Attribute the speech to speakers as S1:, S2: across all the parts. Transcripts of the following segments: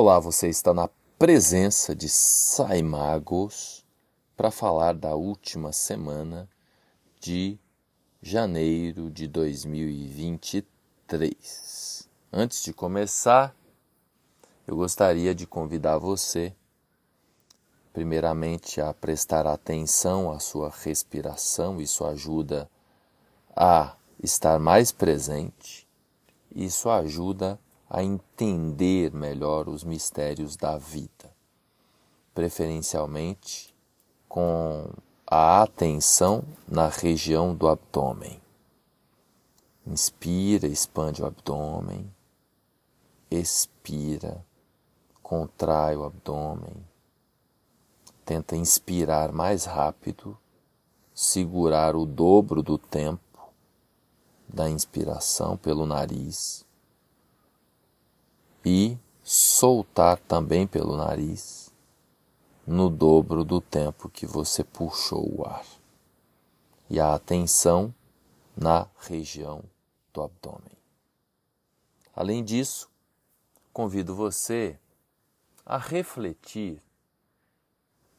S1: Olá, você está na presença de Saimagos para falar da última semana de janeiro de 2023. Antes de começar, eu gostaria de convidar você, primeiramente, a prestar atenção à sua respiração, isso ajuda a estar mais presente, isso ajuda a entender melhor os mistérios da vida, preferencialmente com a atenção na região do abdômen. Inspira, expande o abdômen, expira, contrai o abdômen. Tenta inspirar mais rápido, segurar o dobro do tempo da inspiração pelo nariz e soltar também pelo nariz no dobro do tempo que você puxou o ar. E a atenção na região do abdômen. Além disso, convido você a refletir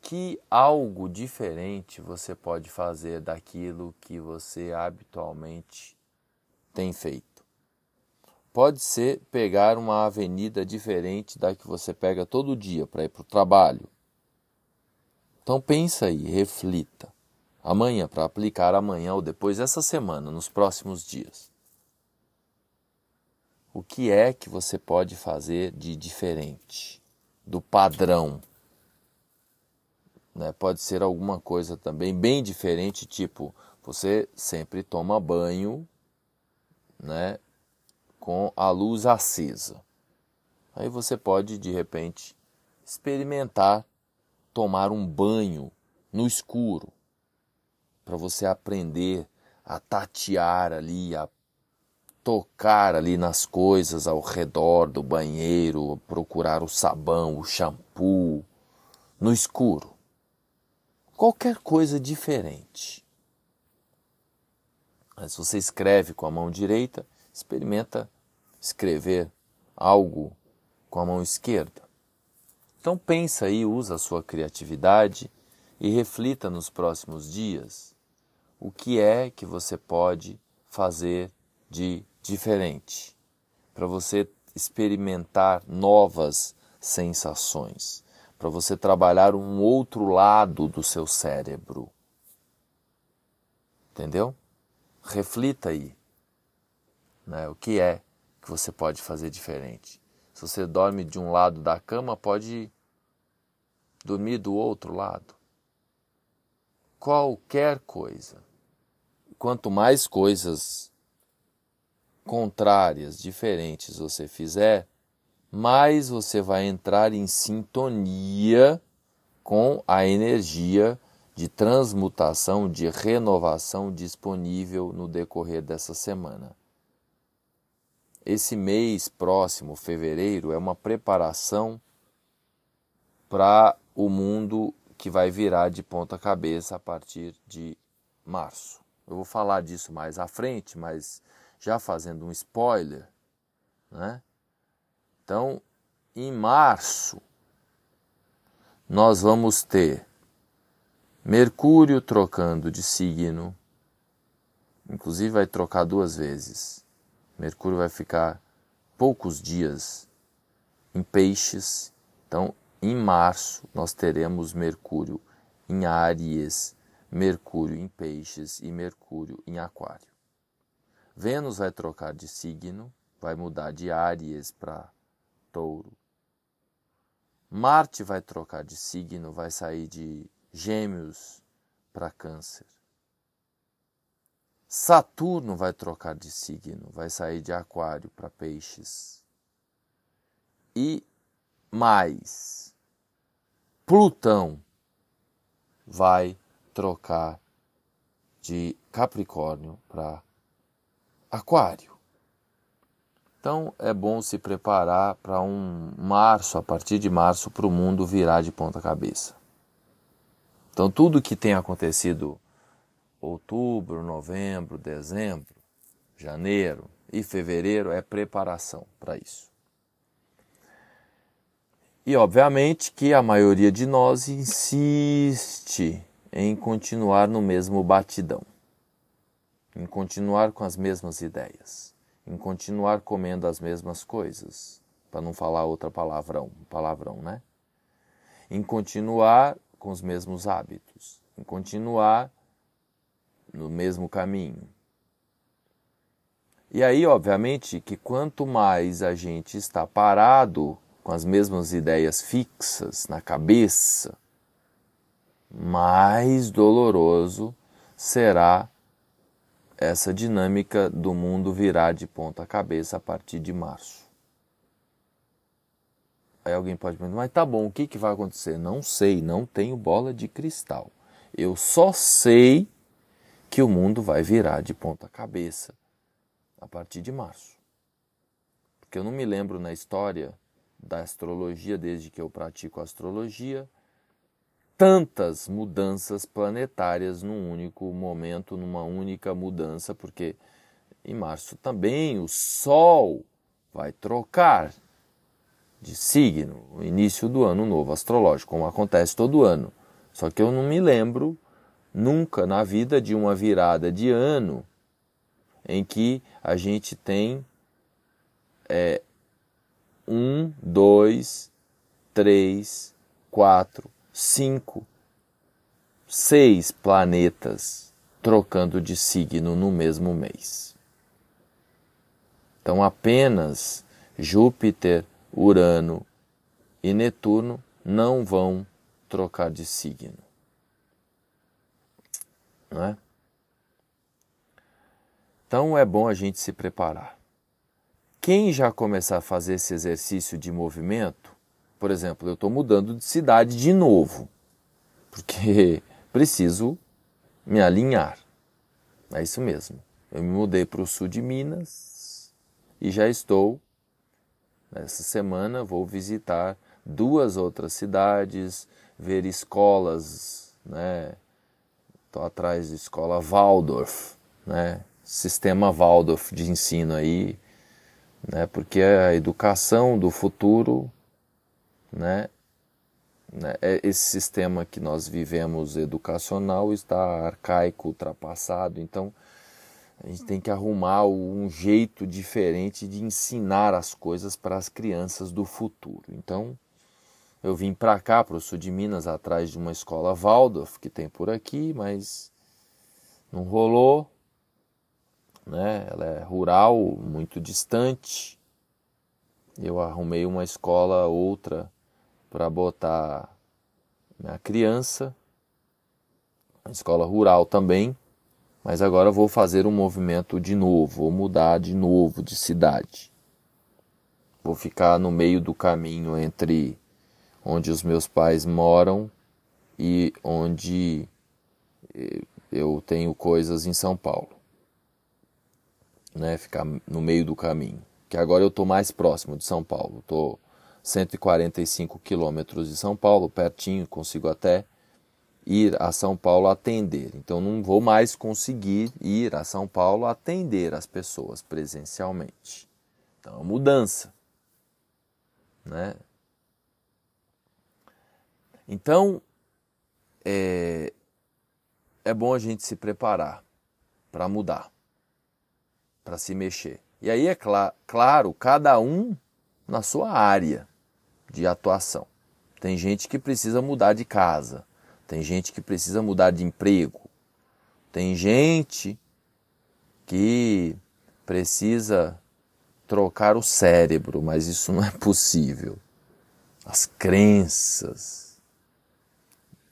S1: que algo diferente você pode fazer daquilo que você habitualmente tem feito. Pode ser pegar uma avenida diferente da que você pega todo dia para ir para o trabalho. Então pensa aí, reflita. Amanhã, para aplicar amanhã ou depois dessa semana, nos próximos dias. O que é que você pode fazer de diferente do padrão? Né? Pode ser alguma coisa também bem diferente, tipo, você sempre toma banho né, com a luz acesa. Aí você pode de repente experimentar tomar um banho no escuro para você aprender a tatear ali, a tocar ali nas coisas ao redor do banheiro, procurar o sabão, o shampoo no escuro. Qualquer coisa diferente. Se você escreve com a mão direita, experimenta escrever algo com a mão esquerda. Então pensa aí, usa a sua criatividade e reflita nos próximos dias o que é que você pode fazer de diferente para você experimentar novas sensações, para você trabalhar um outro lado do seu cérebro. Entendeu? reflita aí né, o que é que você pode fazer diferente. Se você dorme de um lado da cama, pode dormir do outro lado. Qualquer coisa. Quanto mais coisas contrárias, diferentes você fizer, mais você vai entrar em sintonia com a energia de transmutação, de renovação disponível no decorrer dessa semana. Esse mês próximo, fevereiro, é uma preparação para o mundo que vai virar de ponta cabeça a partir de março. Eu vou falar disso mais à frente, mas já fazendo um spoiler, né? Então, em março, nós vamos ter Mercúrio trocando de signo, inclusive vai trocar duas vezes. Mercúrio vai ficar poucos dias em Peixes, então em março nós teremos Mercúrio em Áries, Mercúrio em Peixes e Mercúrio em Aquário. Vênus vai trocar de signo, vai mudar de Áries para Touro. Marte vai trocar de signo, vai sair de Gêmeos para Câncer. Saturno vai trocar de signo, vai sair de Aquário para Peixes. E mais, Plutão vai trocar de Capricórnio para Aquário. Então é bom se preparar para um março, a partir de março, para o mundo virar de ponta cabeça. Então, tudo que tem acontecido outubro, novembro, dezembro, janeiro e fevereiro é preparação para isso. E obviamente que a maioria de nós insiste em continuar no mesmo batidão, em continuar com as mesmas ideias, em continuar comendo as mesmas coisas, para não falar outra palavrão, palavrão, né? Em continuar com os mesmos hábitos, em continuar no mesmo caminho. E aí, obviamente, que quanto mais a gente está parado com as mesmas ideias fixas na cabeça, mais doloroso será essa dinâmica do mundo virar de ponta cabeça a partir de março. Aí alguém pode perguntar, mas tá bom, o que, que vai acontecer? Não sei, não tenho bola de cristal. Eu só sei que o mundo vai virar de ponta cabeça a partir de março. Porque eu não me lembro na história da astrologia, desde que eu pratico astrologia, tantas mudanças planetárias num único momento, numa única mudança, porque em março também o Sol vai trocar de signo, o início do ano novo astrológico, como acontece todo ano. Só que eu não me lembro nunca na vida de uma virada de ano em que a gente tem é, um, dois, três, quatro, cinco, seis planetas trocando de signo no mesmo mês. Então apenas Júpiter, Urano e Netuno não vão trocar de signo. Não é? Então é bom a gente se preparar. Quem já começar a fazer esse exercício de movimento, por exemplo, eu estou mudando de cidade de novo, porque preciso me alinhar. É isso mesmo. Eu me mudei para o sul de Minas e já estou, nessa semana, vou visitar duas outras cidades, ver escolas, né? Estou atrás da escola Waldorf, né? Sistema Waldorf de ensino aí, né? Porque a educação do futuro, né? né é esse sistema que nós vivemos educacional está arcaico, ultrapassado, então a gente tem que arrumar um jeito diferente de ensinar as coisas para as crianças do futuro. Então, eu vim para cá, para o sul de Minas, atrás de uma escola Waldorf que tem por aqui, mas não rolou. Né? Ela é rural, muito distante. Eu arrumei uma escola outra para botar minha criança, uma escola rural também, mas agora vou fazer um movimento de novo, vou mudar de novo de cidade. Vou ficar no meio do caminho entre onde os meus pais moram e onde eh, eu tenho coisas em São Paulo. Né, ficar no meio do caminho. Que agora eu estou mais próximo de São Paulo. Estou 145 quilômetros de São Paulo, pertinho, consigo até ir a São Paulo atender. Então não vou mais conseguir ir a São Paulo atender as pessoas presencialmente. Então é uma mudança. Né? Então, é, é bom a gente se preparar para mudar, para se mexer. E aí é cl claro, cada um na sua área de atuação. Tem gente que precisa mudar de casa, tem gente que precisa mudar de emprego, tem gente que precisa trocar o cérebro, mas isso não é possível. As crenças,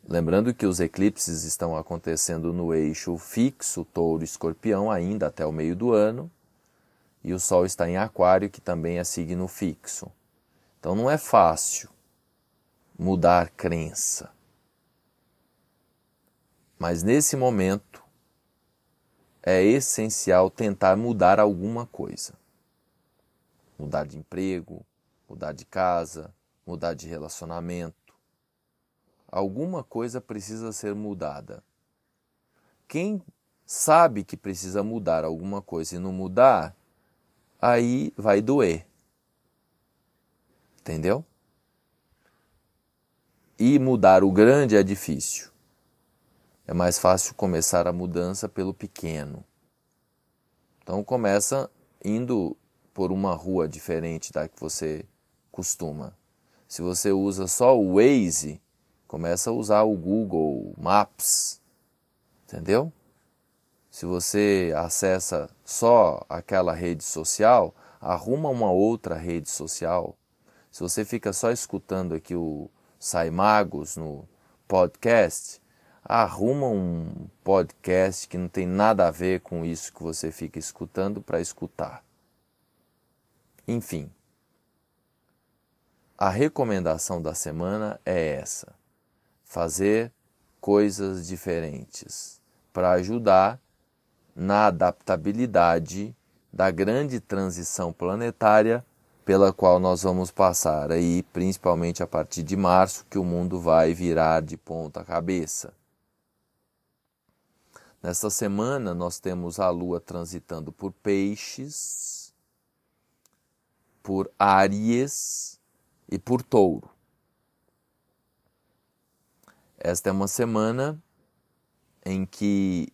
S1: Lembrando que os eclipses estão acontecendo no eixo fixo touro-escorpião ainda até o meio do ano, e o Sol está em Aquário, que também é signo fixo. Então não é fácil mudar crença. Mas nesse momento é essencial tentar mudar alguma coisa. Mudar de emprego, mudar de casa, mudar de relacionamento alguma coisa precisa ser mudada. Quem sabe que precisa mudar alguma coisa e não mudar, aí vai doer. Entendeu? e mudar o grande é difícil. É mais fácil começar a mudança pelo pequeno. Então começa indo por uma rua diferente da que você costuma. Se você usa só o Waze, começa a usar o Google Maps. Entendeu? Se você acessa só aquela rede social, arruma uma outra rede social. Se você fica só escutando aqui o Sai Magos no podcast, arruma um podcast que não tem nada a ver com isso que você fica escutando para escutar. Enfim, a recomendação da semana é essa: fazer coisas diferentes para ajudar na adaptabilidade da grande transição planetária pela qual nós vamos passar aí, principalmente a partir de março, que o mundo vai virar de ponta cabeça. Nesta semana nós temos a lua transitando por peixes, por Áries e por Touro. Esta é uma semana em que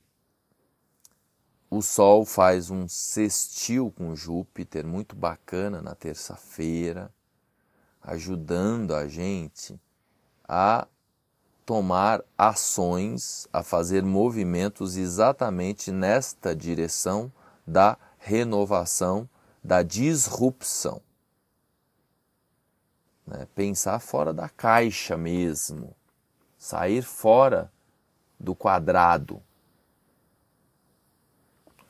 S1: o Sol faz um sextil com Júpiter muito bacana na terça-feira, ajudando a gente a tomar ações, a fazer movimentos exatamente nesta direção da renovação, da disrupção. Né? Pensar fora da caixa mesmo, sair fora do quadrado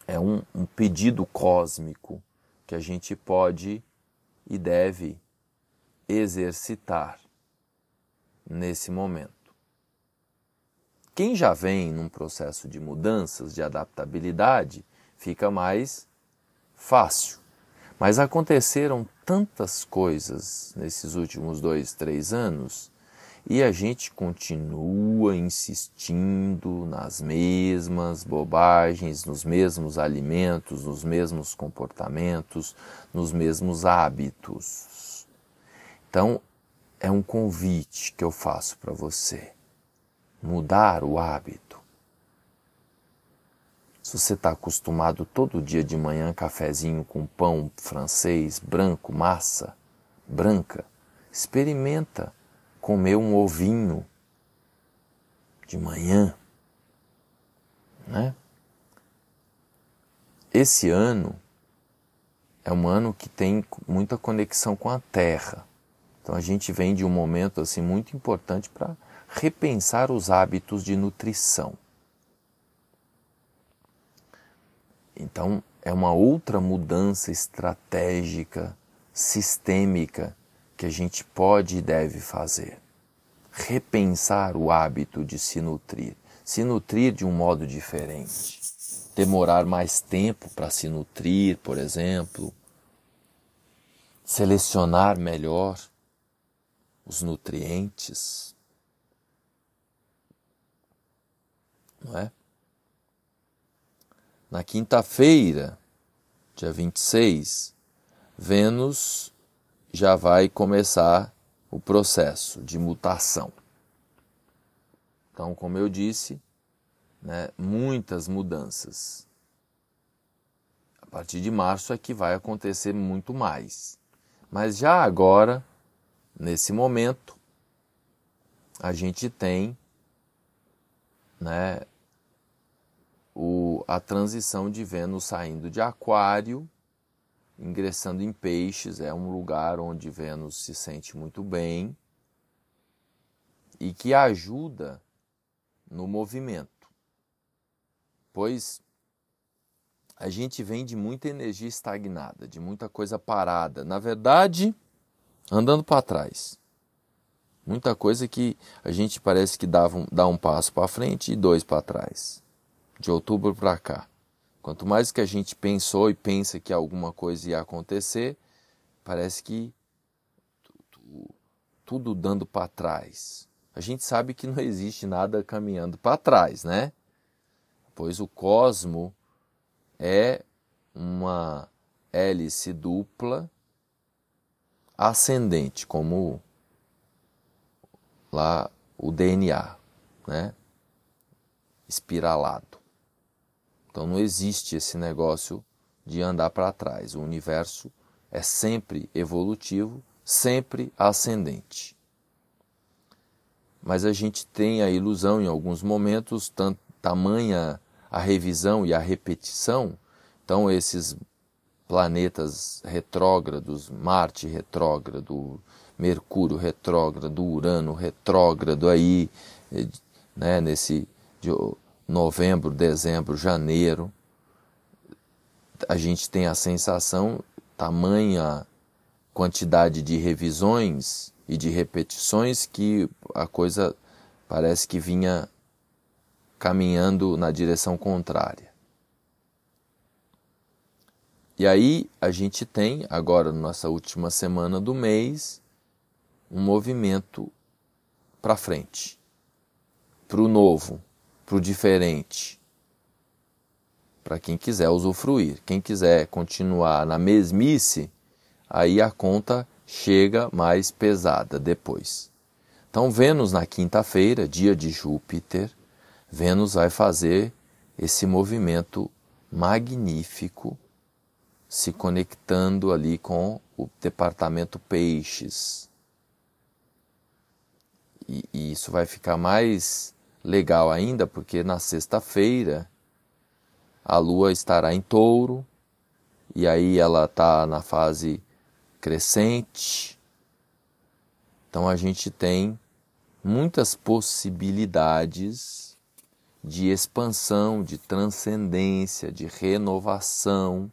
S1: é um, um pedido cósmico que a gente pode e deve exercitar nesse momento. Quem já vem num processo de mudanças, de adaptabilidade, fica mais fácil. Mas aconteceram tantas coisas nesses últimos dois, três anos e a gente continua insistindo nas mesmas bobagens, nos mesmos alimentos, nos mesmos comportamentos, nos mesmos hábitos. Então, é um convite que eu faço para você. Mudar o hábito. Se você está acostumado todo dia de manhã cafezinho com pão francês branco, massa branca, experimenta comer um ovinho de manhã, né? Esse ano é um ano que tem muita conexão com a Terra. Então a gente vem de um momento assim muito importante para repensar os hábitos de nutrição. Então é uma outra mudança estratégica, sistêmica que a gente pode e deve fazer. Repensar o hábito de se nutrir, se nutrir de um modo diferente, demorar mais tempo para se nutrir, por exemplo, selecionar melhor os nutrientes. Não é? Na quinta-feira, dia 26, Vênus já vai começar o processo de mutação. Então, como eu disse, né, muitas mudanças. A partir de março é que vai acontecer muito mais. Mas já agora, nesse momento, a gente tem né, o, a transição de Vênus saindo de Aquário ingressando em Peixes, é um lugar onde Vênus se sente muito bem e que ajuda no movimento. Pois a gente vem de muita energia estagnada, de muita coisa parada. Na verdade, andando para trás. Muita coisa que a gente parece que dava um, dá um passo para frente e dois para trás. De outubro para cá. Quanto mais que a gente pensou e pensa que alguma coisa ia acontecer, parece que tudo dando para trás. A gente sabe que não existe nada caminhando para trás, né? Pois o cosmo é uma hélice dupla ascendente, como lá o DNA, né? Espiralado. Então não existe esse negócio de andar para trás. O universo é sempre evolutivo, sempre ascendente. Mas a gente tem a ilusão em alguns momentos, tamanha a revisão e a repetição, então esses planetas retrógrados, Marte retrógrado, Mercúrio retrógrado, Urano retrógrado aí, né, nesse de novembro, dezembro, janeiro, a gente tem a sensação, tamanha quantidade de revisões e de repetições que a coisa parece que vinha caminhando na direção contrária. E aí a gente tem, agora, nossa última semana do mês, um movimento para frente, para o novo, para o diferente, para quem quiser usufruir. Quem quiser continuar na mesmice, aí a conta chega mais pesada depois. Então, Vênus na quinta-feira, dia de Júpiter, Vênus vai fazer esse movimento magnífico, se conectando ali com o departamento Peixes. E, e isso vai ficar mais legal ainda, porque na sexta-feira a Lua estará em touro, e aí ela está na fase crescente. Então a gente tem muitas possibilidades de expansão, de transcendência, de renovação.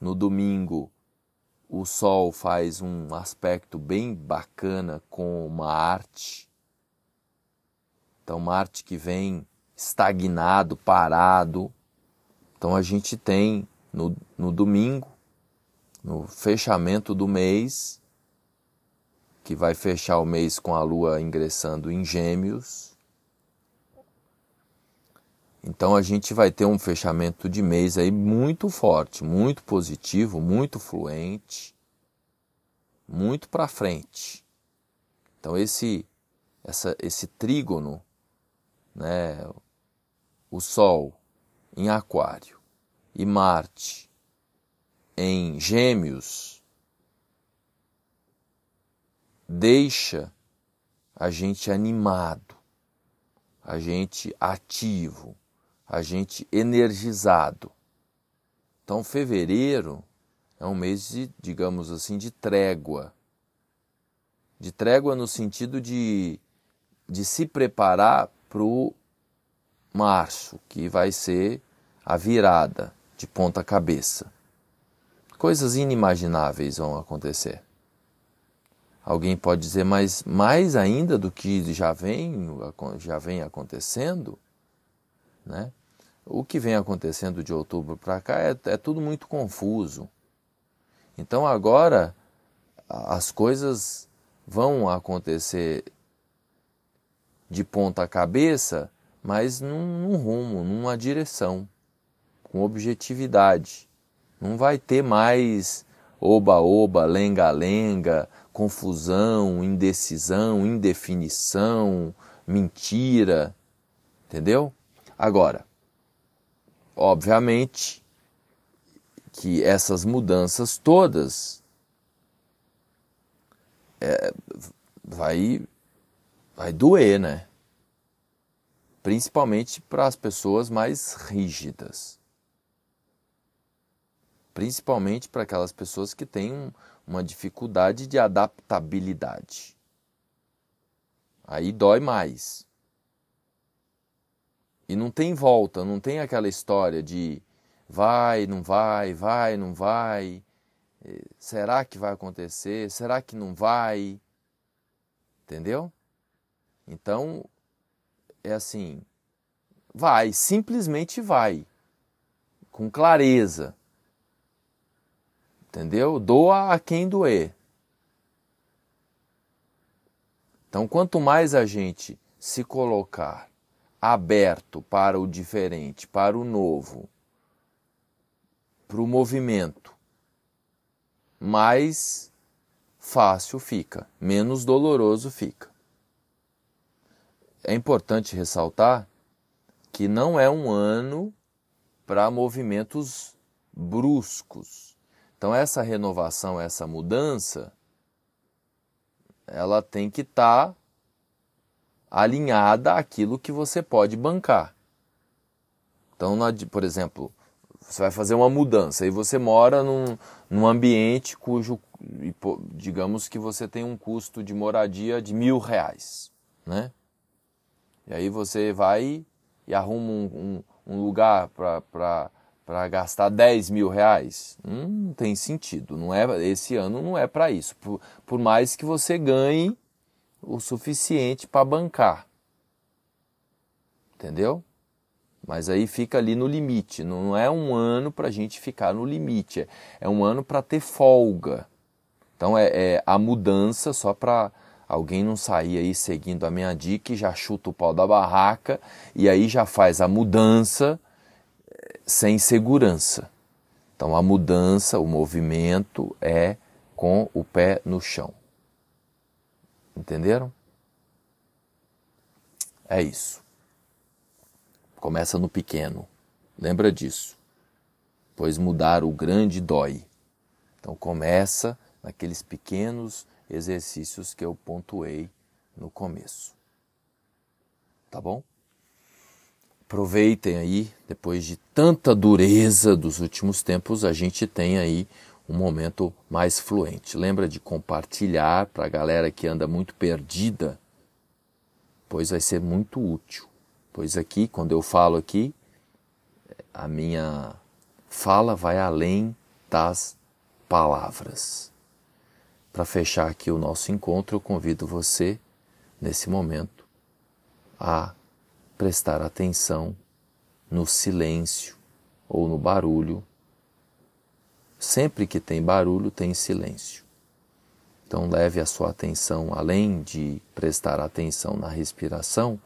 S1: No domingo, o Sol faz um aspecto bem bacana com Marte. Então, Marte que vem estagnado, parado. Então, a gente tem no, no domingo no fechamento do mês, que vai fechar o mês com a lua ingressando em Gêmeos. Então a gente vai ter um fechamento de mês aí muito forte, muito positivo, muito fluente, muito para frente. Então esse essa, esse trígono, né, o Sol em Aquário e Marte em Gêmeos deixa a gente animado, a gente ativo, a gente energizado. Então, fevereiro é um mês de, digamos assim, de trégua. De trégua no sentido de, de se preparar para o março, que vai ser a virada de ponta cabeça coisas inimagináveis vão acontecer. Alguém pode dizer, mas mais ainda do que já vem, já vem acontecendo, né? O que vem acontecendo de outubro para cá é, é tudo muito confuso. Então agora as coisas vão acontecer de ponta cabeça, mas num, num rumo, numa direção, com objetividade. Não vai ter mais oba-oba, lenga-lenga, confusão, indecisão, indefinição, mentira. Entendeu? Agora, obviamente que essas mudanças todas é, vai, vai doer, né? Principalmente para as pessoas mais rígidas principalmente para aquelas pessoas que têm uma dificuldade de adaptabilidade. Aí dói mais. E não tem volta, não tem aquela história de vai, não vai, vai, não vai. Eh, será que vai acontecer? Será que não vai? Entendeu? Então, é assim, vai, simplesmente vai, com clareza. Entendeu? Doa a quem doer. Então, quanto mais a gente se colocar aberto para o diferente, para o novo, para o movimento, mais fácil fica, menos doloroso fica. É importante ressaltar que não é um ano para movimentos bruscos. Então essa renovação, essa mudança, ela tem que estar tá alinhada àquilo que você pode bancar. Então, por exemplo, você vai fazer uma mudança e você mora num, num ambiente cujo, digamos que você tem um custo de moradia de mil reais, né? E aí você vai e arruma um, um, um lugar para gastar 10 mil reais. Hum, não tem sentido. Não é, esse ano não é para isso. Por, por mais que você ganhe o suficiente para bancar. Entendeu? Mas aí fica ali no limite. Não é um ano para a gente ficar no limite. É, é um ano para ter folga. Então é, é a mudança só para alguém não sair aí seguindo a minha dica e já chuta o pau da barraca e aí já faz a mudança eh, sem segurança. Então a mudança, o movimento é com o pé no chão. Entenderam? É isso. Começa no pequeno. Lembra disso. Pois mudar o grande dói. Então começa naqueles pequenos exercícios que eu pontuei no começo. Tá bom? Aproveitem aí, depois de tanta dureza dos últimos tempos, a gente tem aí um momento mais fluente. Lembra de compartilhar para a galera que anda muito perdida, pois vai ser muito útil. Pois aqui, quando eu falo aqui, a minha fala vai além das palavras. Para fechar aqui o nosso encontro, eu convido você, nesse momento, a prestar atenção no silêncio ou no barulho. Sempre que tem barulho, tem silêncio. Então, leve a sua atenção, além de prestar atenção na respiração,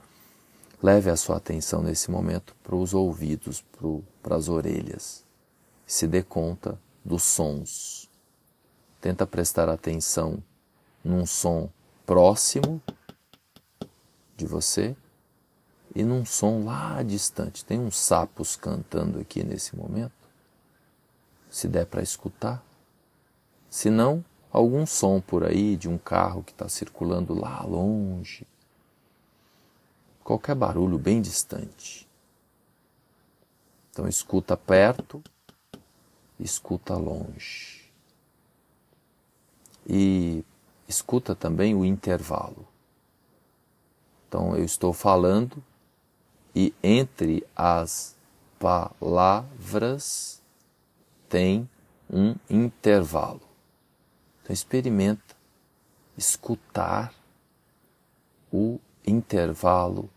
S1: leve a sua atenção nesse momento para os ouvidos, para as orelhas. Se dê conta dos sons tenta prestar atenção num som próximo de você e num som lá distante. Tem uns sapos cantando aqui nesse momento. Se der para escutar. Se não, algum som por aí de um carro que está circulando lá longe. Qualquer barulho bem distante. Então escuta perto, escuta longe e escuta também o intervalo. Então eu estou falando e entre as palavras tem um intervalo. Então experimenta escutar o intervalo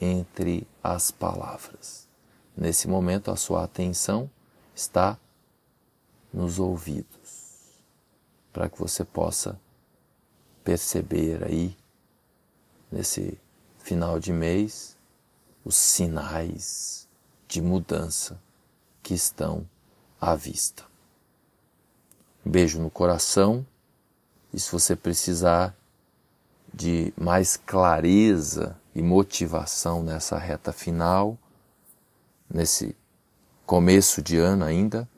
S1: entre as palavras. Nesse momento a sua atenção está nos ouvidos para que você possa perceber aí, nesse final de mês, os sinais de mudança que estão à vista. Um beijo no coração e se você precisar de mais clareza e motivação nessa reta final, nesse começo de ano ainda,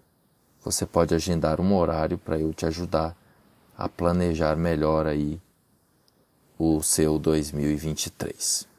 S1: você pode agendar um horário para eu te ajudar a planejar melhor aí o seu 2023.